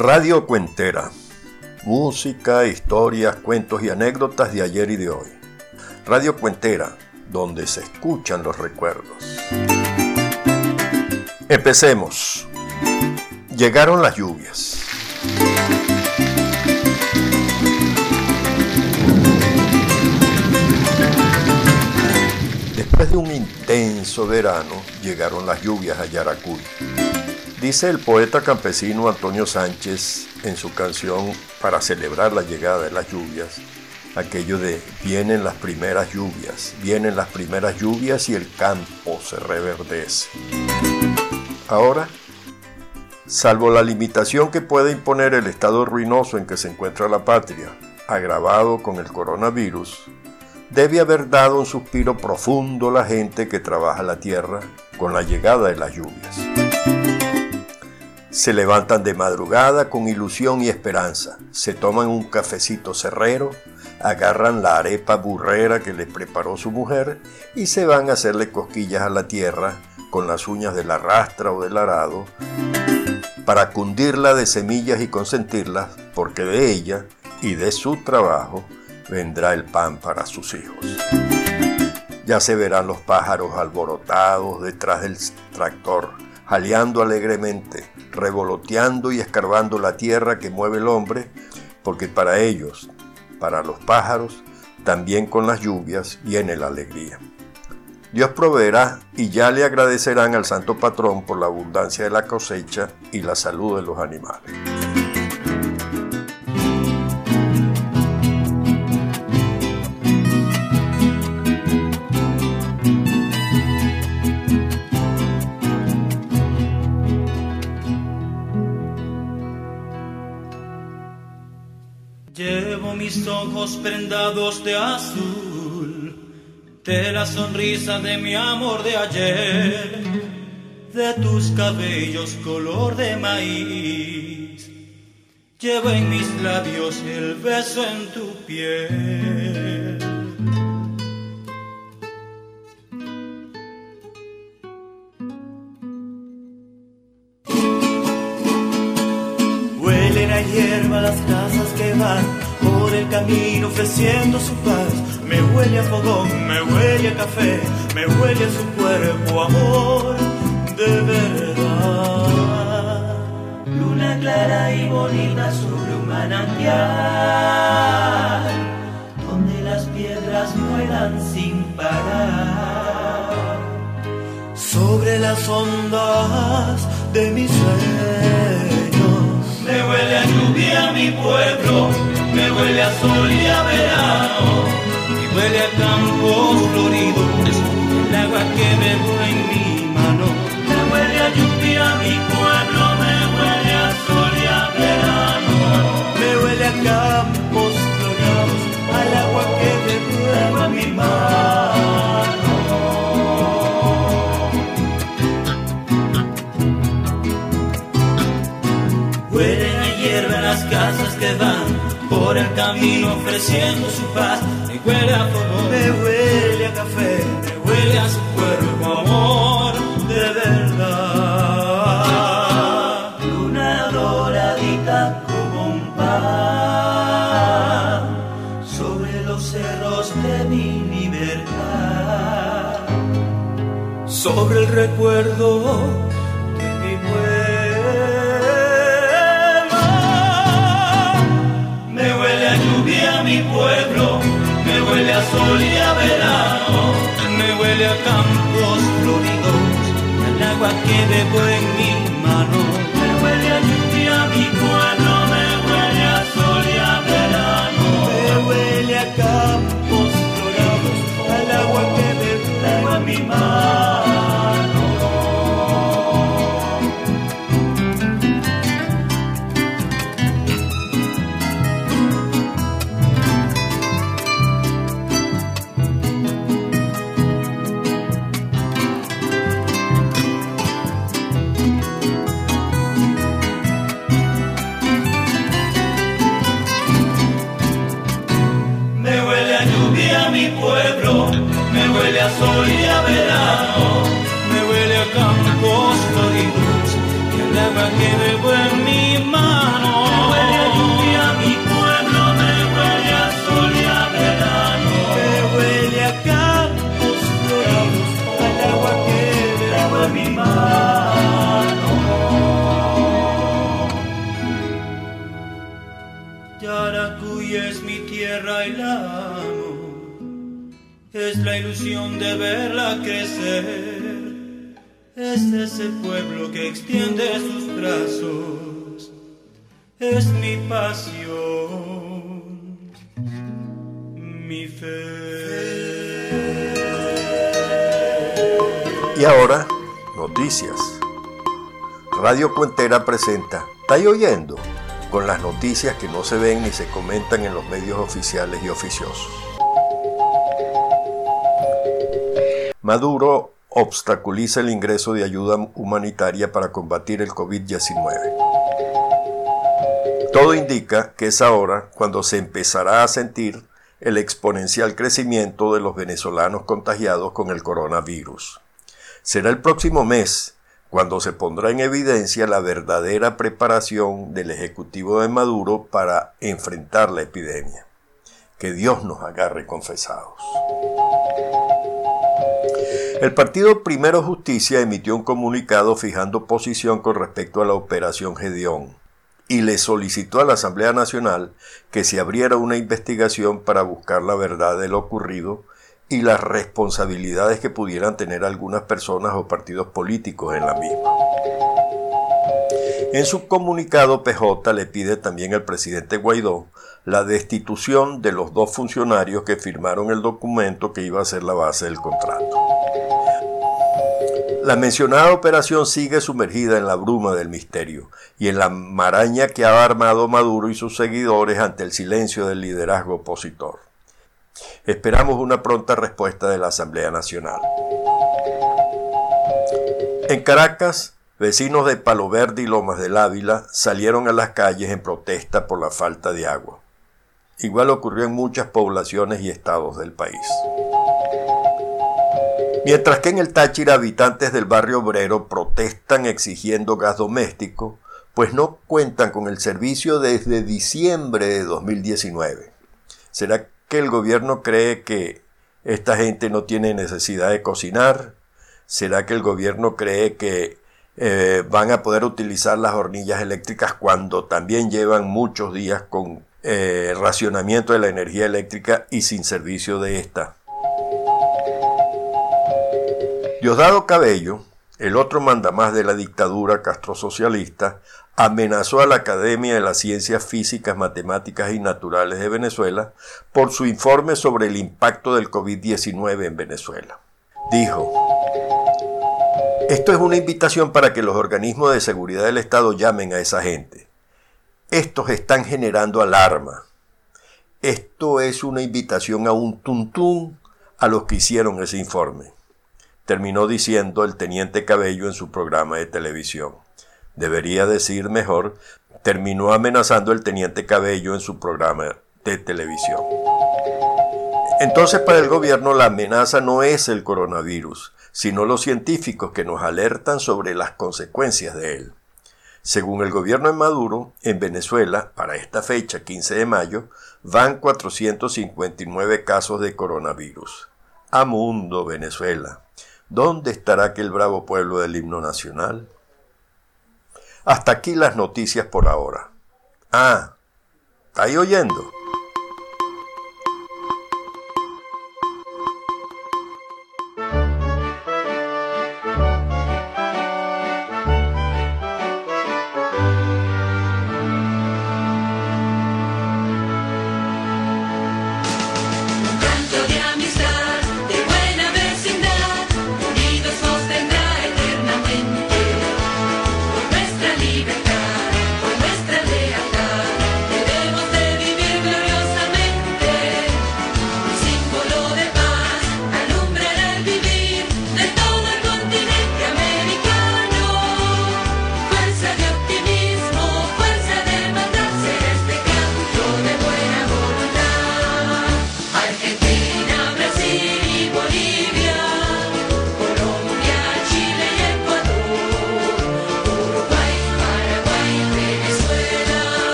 Radio Cuentera. Música, historias, cuentos y anécdotas de ayer y de hoy. Radio Cuentera, donde se escuchan los recuerdos. Empecemos. Llegaron las lluvias. Después de un intenso verano, llegaron las lluvias a Yaracuy. Dice el poeta campesino Antonio Sánchez en su canción para celebrar la llegada de las lluvias, aquello de vienen las primeras lluvias, vienen las primeras lluvias y el campo se reverdece. Ahora, salvo la limitación que puede imponer el estado ruinoso en que se encuentra la patria, agravado con el coronavirus, debe haber dado un suspiro profundo la gente que trabaja la tierra con la llegada de las lluvias. Se levantan de madrugada con ilusión y esperanza, se toman un cafecito cerrero, agarran la arepa burrera que les preparó su mujer y se van a hacerle cosquillas a la tierra con las uñas de la rastra o del arado para cundirla de semillas y consentirla, porque de ella y de su trabajo vendrá el pan para sus hijos. Ya se verán los pájaros alborotados detrás del tractor, jaleando alegremente, revoloteando y escarbando la tierra que mueve el hombre, porque para ellos, para los pájaros, también con las lluvias viene la alegría. Dios proveerá y ya le agradecerán al Santo Patrón por la abundancia de la cosecha y la salud de los animales. Mis ojos prendados de azul, de la sonrisa de mi amor de ayer, de tus cabellos color de maíz. Llevo en mis labios el beso en tu piel. Ofreciendo su paz. Me huele a fogón, me huele a café, me huele a su cuerpo amor de verdad. Luna clara y bonita sobre un manantial, donde las piedras vuelan sin parar. Sobre las ondas de mis sueños, me huele a lluvia mi pueblo me huele a sol y a verano, y huele a campos floridos, el agua que bebo en mi mano. Me huele a lluvia mi pueblo, el camino ofreciendo su paz. Me huele a fuego, me huele a café, me huele a su cuerpo amor de verdad. Luna doradita como un pan sobre los cerros de mi libertad. Sobre el recuerdo sol y a verano, me huele a campos floridos, el agua que bebo en mi mano, me huele a lluvia mi pueblo, me huele a sol y a verano, me huele a campos floridos, el agua que bebo en mi mano. Sol y a verano, me huele a campos floridos y el agua que bebo en la ilusión de verla crecer. Es ese pueblo que extiende sus brazos. Es mi pasión, mi fe. Y ahora, noticias. Radio Cuentera presenta ¿Estáis oyendo? Con las noticias que no se ven ni se comentan en los medios oficiales y oficiosos. Maduro obstaculiza el ingreso de ayuda humanitaria para combatir el COVID-19. Todo indica que es ahora cuando se empezará a sentir el exponencial crecimiento de los venezolanos contagiados con el coronavirus. Será el próximo mes cuando se pondrá en evidencia la verdadera preparación del Ejecutivo de Maduro para enfrentar la epidemia. Que Dios nos agarre confesados. El partido Primero Justicia emitió un comunicado fijando posición con respecto a la operación Gedeón y le solicitó a la Asamblea Nacional que se abriera una investigación para buscar la verdad de lo ocurrido y las responsabilidades que pudieran tener algunas personas o partidos políticos en la misma. En su comunicado, PJ le pide también al presidente Guaidó la destitución de los dos funcionarios que firmaron el documento que iba a ser la base del contrato. La mencionada operación sigue sumergida en la bruma del misterio y en la maraña que ha armado Maduro y sus seguidores ante el silencio del liderazgo opositor. Esperamos una pronta respuesta de la Asamblea Nacional. En Caracas, vecinos de Palo Verde y Lomas del Ávila salieron a las calles en protesta por la falta de agua. Igual ocurrió en muchas poblaciones y estados del país. Mientras que en el Táchira habitantes del barrio obrero protestan exigiendo gas doméstico, pues no cuentan con el servicio desde diciembre de 2019. ¿Será que el gobierno cree que esta gente no tiene necesidad de cocinar? ¿Será que el gobierno cree que eh, van a poder utilizar las hornillas eléctricas cuando también llevan muchos días con eh, racionamiento de la energía eléctrica y sin servicio de esta? Diosdado Cabello, el otro mandamás de la dictadura castrosocialista, amenazó a la Academia de las Ciencias Físicas, Matemáticas y Naturales de Venezuela por su informe sobre el impacto del COVID-19 en Venezuela. Dijo, esto es una invitación para que los organismos de seguridad del Estado llamen a esa gente. Estos están generando alarma. Esto es una invitación a un tuntún a los que hicieron ese informe, terminó diciendo el teniente Cabello en su programa de televisión debería decir mejor, terminó amenazando el teniente Cabello en su programa de televisión. Entonces para el gobierno la amenaza no es el coronavirus, sino los científicos que nos alertan sobre las consecuencias de él. Según el gobierno de Maduro, en Venezuela, para esta fecha, 15 de mayo, van 459 casos de coronavirus. A mundo, Venezuela. ¿Dónde estará aquel bravo pueblo del himno nacional? Hasta aquí las noticias por ahora. Ah, ¿está ahí oyendo?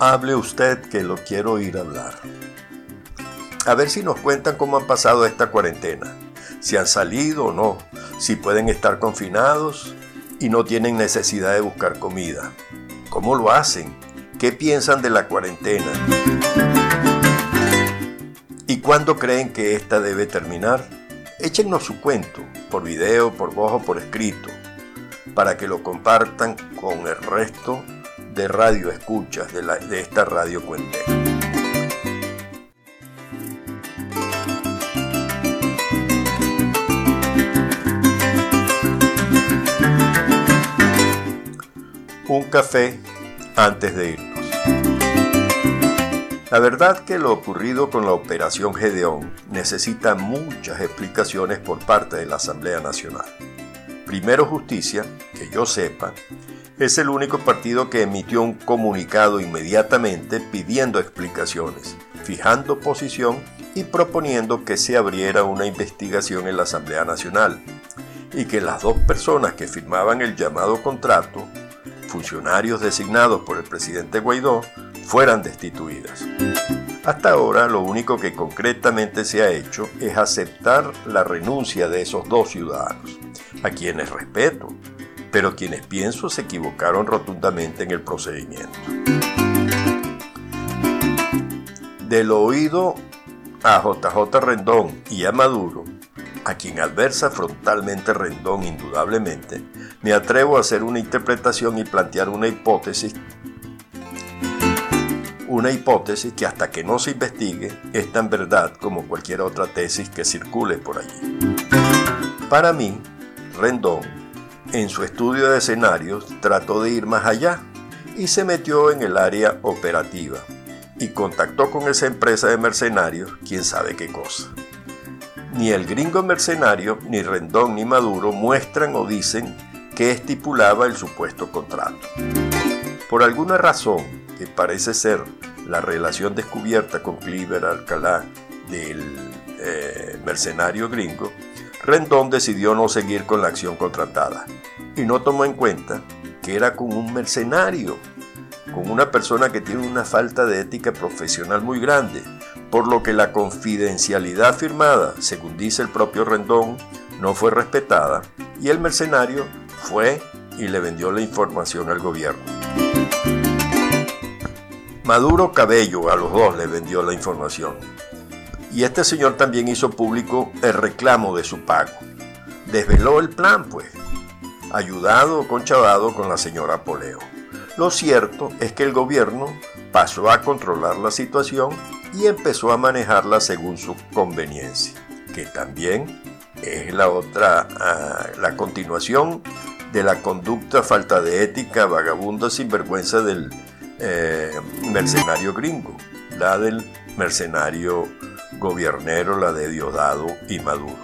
Hable usted que lo quiero oír hablar. A ver si nos cuentan cómo han pasado esta cuarentena, si han salido o no, si pueden estar confinados y no tienen necesidad de buscar comida. ¿Cómo lo hacen? ¿Qué piensan de la cuarentena? ¿Y cuándo creen que esta debe terminar? Échennos su cuento, por video, por voz o por escrito, para que lo compartan con el resto de radio escuchas de, esta radio cuentera. un café antes de irnos. La verdad que lo ocurrido con la Operación Gedeón necesita muchas explicaciones por parte de la Asamblea Nacional. Primero Justicia, que yo sepa, es el único partido que emitió un comunicado inmediatamente pidiendo explicaciones, fijando posición y proponiendo que se abriera una investigación en la Asamblea Nacional y que las dos personas que firmaban el llamado contrato funcionarios designados por el presidente Guaidó fueran destituidas. Hasta ahora lo único que concretamente se ha hecho es aceptar la renuncia de esos dos ciudadanos, a quienes respeto, pero quienes pienso se equivocaron rotundamente en el procedimiento. Del oído a JJ Rendón y a Maduro, a quien adversa frontalmente Rendón indudablemente, me atrevo a hacer una interpretación y plantear una hipótesis una hipótesis que hasta que no se investigue es tan verdad como cualquier otra tesis que circule por allí. Para mí, Rendón, en su estudio de escenarios, trató de ir más allá y se metió en el área operativa y contactó con esa empresa de mercenarios, quién sabe qué cosa. Ni el gringo mercenario, ni Rendón, ni Maduro muestran o dicen que estipulaba el supuesto contrato. Por alguna razón, que parece ser la relación descubierta con Cliver Alcalá del eh, mercenario gringo, Rendón decidió no seguir con la acción contratada y no tomó en cuenta que era con un mercenario, con una persona que tiene una falta de ética profesional muy grande, por lo que la confidencialidad firmada, según dice el propio Rendón, no fue respetada y el mercenario fue y le vendió la información al gobierno. Maduro Cabello a los dos le vendió la información. Y este señor también hizo público el reclamo de su pago. Desveló el plan, pues, ayudado o conchavado con la señora Poleo. Lo cierto es que el gobierno pasó a controlar la situación y empezó a manejarla según su conveniencia, que también es la otra, ah, la continuación de la conducta falta de ética, vagabunda, sinvergüenza del eh, mercenario gringo, la del mercenario gobiernero, la de Diosdado y Maduro.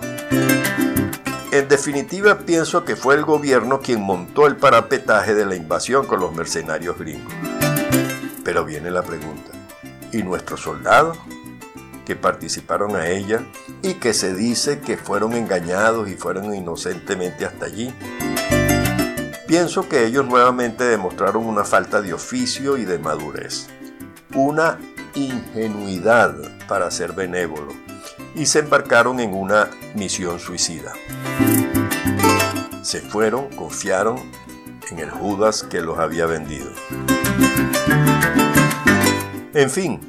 En definitiva, pienso que fue el gobierno quien montó el parapetaje de la invasión con los mercenarios gringos. Pero viene la pregunta, ¿y nuestros soldados? que participaron a ella y que se dice que fueron engañados y fueron inocentemente hasta allí. Pienso que ellos nuevamente demostraron una falta de oficio y de madurez, una ingenuidad para ser benévolo y se embarcaron en una misión suicida. Se fueron, confiaron en el Judas que los había vendido. En fin,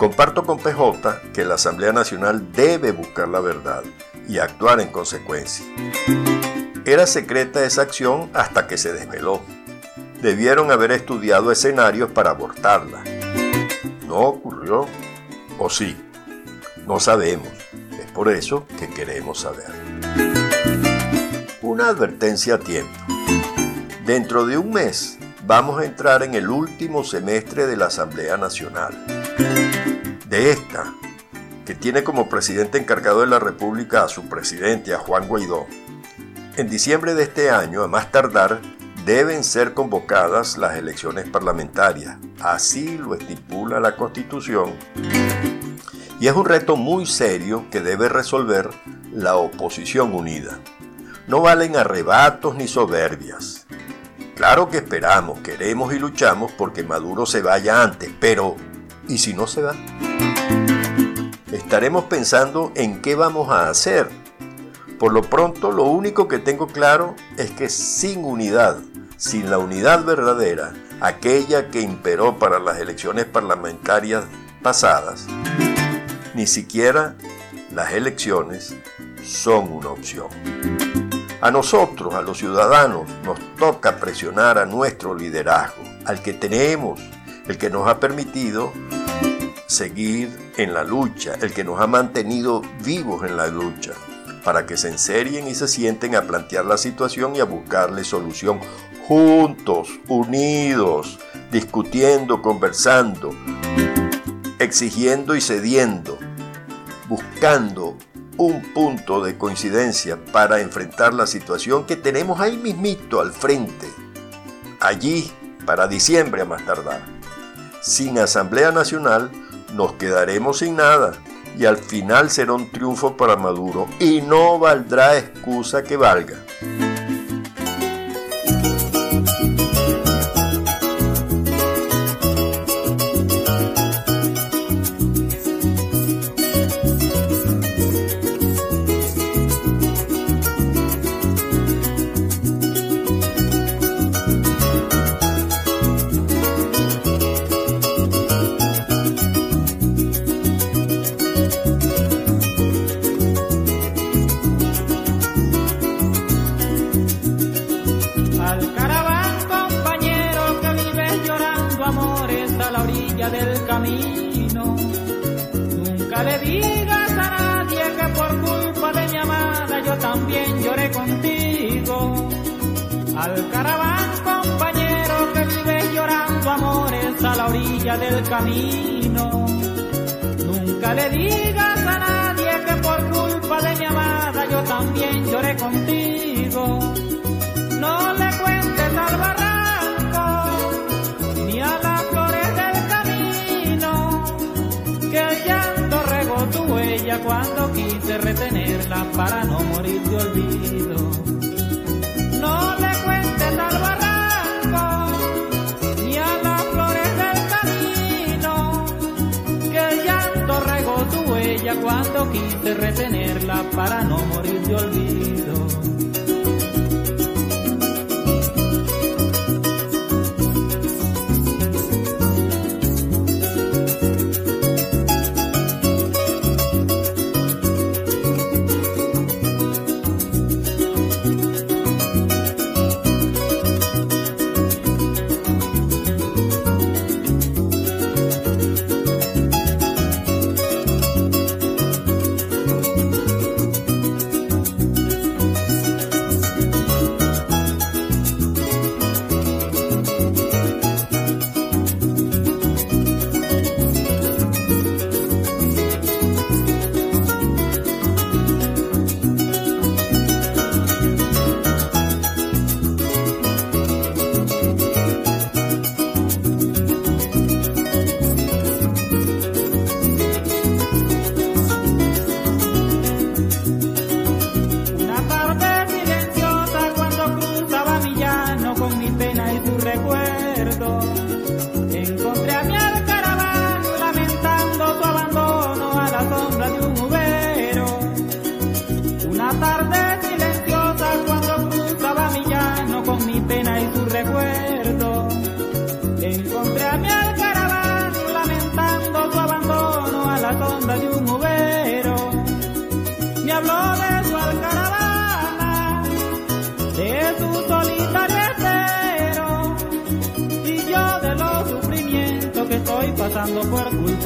Comparto con PJ que la Asamblea Nacional debe buscar la verdad y actuar en consecuencia. Era secreta esa acción hasta que se desveló. Debieron haber estudiado escenarios para abortarla. No o sí, no sabemos. Es por eso que queremos saber. Una advertencia a tiempo. Dentro de un mes vamos a entrar en el último semestre de la Asamblea Nacional de esta, que tiene como presidente encargado de la República a su presidente, a Juan Guaidó, en diciembre de este año, a más tardar, deben ser convocadas las elecciones parlamentarias. Así lo estipula la Constitución. Y es un reto muy serio que debe resolver la oposición unida. No valen arrebatos ni soberbias Claro que esperamos, queremos y luchamos porque Maduro se vaya antes, pero ¿y si no se va? Estaremos pensando en qué vamos a hacer. Por lo pronto, lo único que tengo claro es que sin unidad, sin la unidad verdadera, aquella que imperó para las elecciones parlamentarias pasadas, ni siquiera las elecciones son una opción. A nosotros, a los ciudadanos, nos toca presionar a nuestro liderazgo, al que tenemos, el que nos ha permitido seguir en la lucha, el que nos ha mantenido vivos en la lucha, para que se enserien y se sienten a plantear la situación y a buscarle solución juntos, unidos, discutiendo, conversando, exigiendo y cediendo, buscando un punto de coincidencia para enfrentar la situación que tenemos ahí mismito al frente, allí para diciembre a más tardar. Sin Asamblea Nacional nos quedaremos sin nada y al final será un triunfo para Maduro y no valdrá excusa que valga. Del camino. Nunca le digas a nadie que por culpa de mi amada yo también lloré contigo. No le cuentes al barranco ni a las flores del camino que el llanto regó tu huella cuando quise retenerla para no morir de olvido. Cuando quise retenerla para no morir de olvido.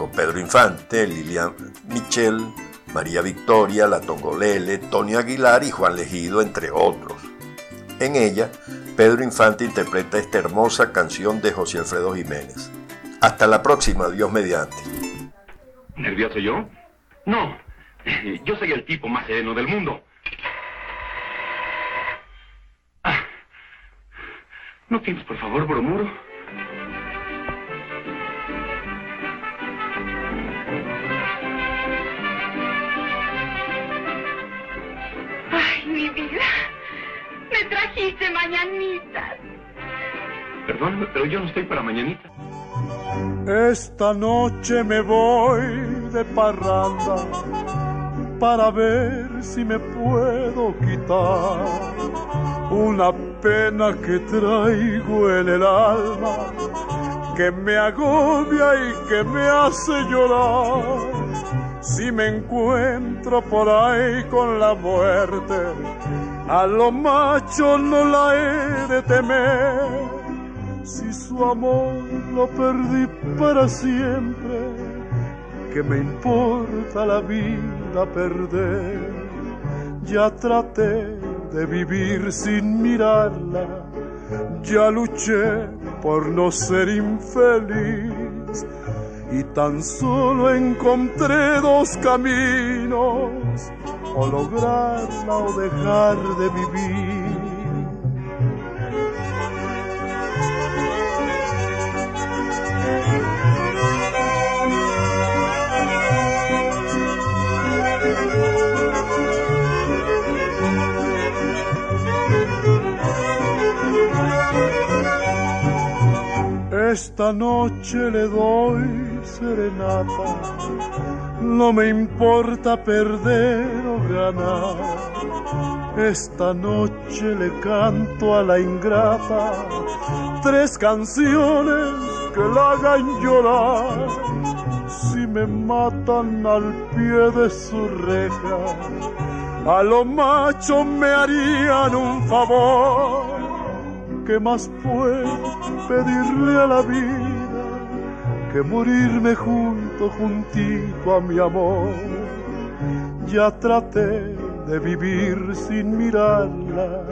con Pedro Infante, Lilian Michel, María Victoria, La Tongolele, Tony Aguilar y Juan Legido, entre otros. En ella, Pedro Infante interpreta esta hermosa canción de José Alfredo Jiménez. Hasta la próxima, Dios mediante. ¿Nervioso yo? No, yo soy el tipo más sereno del mundo. Ah, ¿No tienes, por favor, bromuro? Vida. Me trajiste mañanitas. Perdóname, pero yo no estoy para mañanita. Esta noche me voy de parranda para ver si me puedo quitar una pena que traigo en el alma que me agobia y que me hace llorar. Si me encuentro por ahí con la muerte, a lo macho no la he de temer si su amor lo perdí para siempre, que me importa la vida perder. Ya traté de vivir sin mirarla, ya luché por no ser infeliz y tan solo encontré dos caminos, o lograrla o dejar de vivir Esta noche le doy serenata, no me importa perder o ganar. Esta noche le canto a la ingrata tres canciones que la hagan llorar. Si me matan al pie de su reja, a lo macho me harían un favor ¿qué más puedo pedirle a la vida que morirme junto, juntito a mi amor? Ya traté de vivir sin mirarla,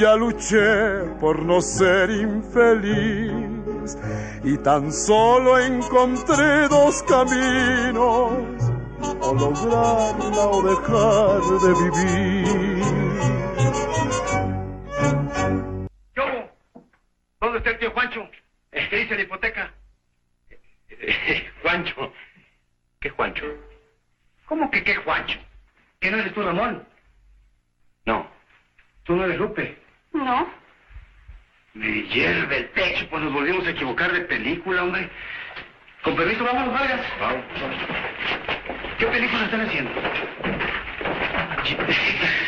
ya luché por no ser infeliz y tan solo encontré dos caminos, o lograrla o dejar de vivir. Tú, Ramón? No. ¿Tú no eres Lupe? No. Me hierve el pecho, pues nos volvimos a equivocar de película, hombre. Con permiso, vámonos, Vargas. Vamos, vamos. ¿Qué película están haciendo?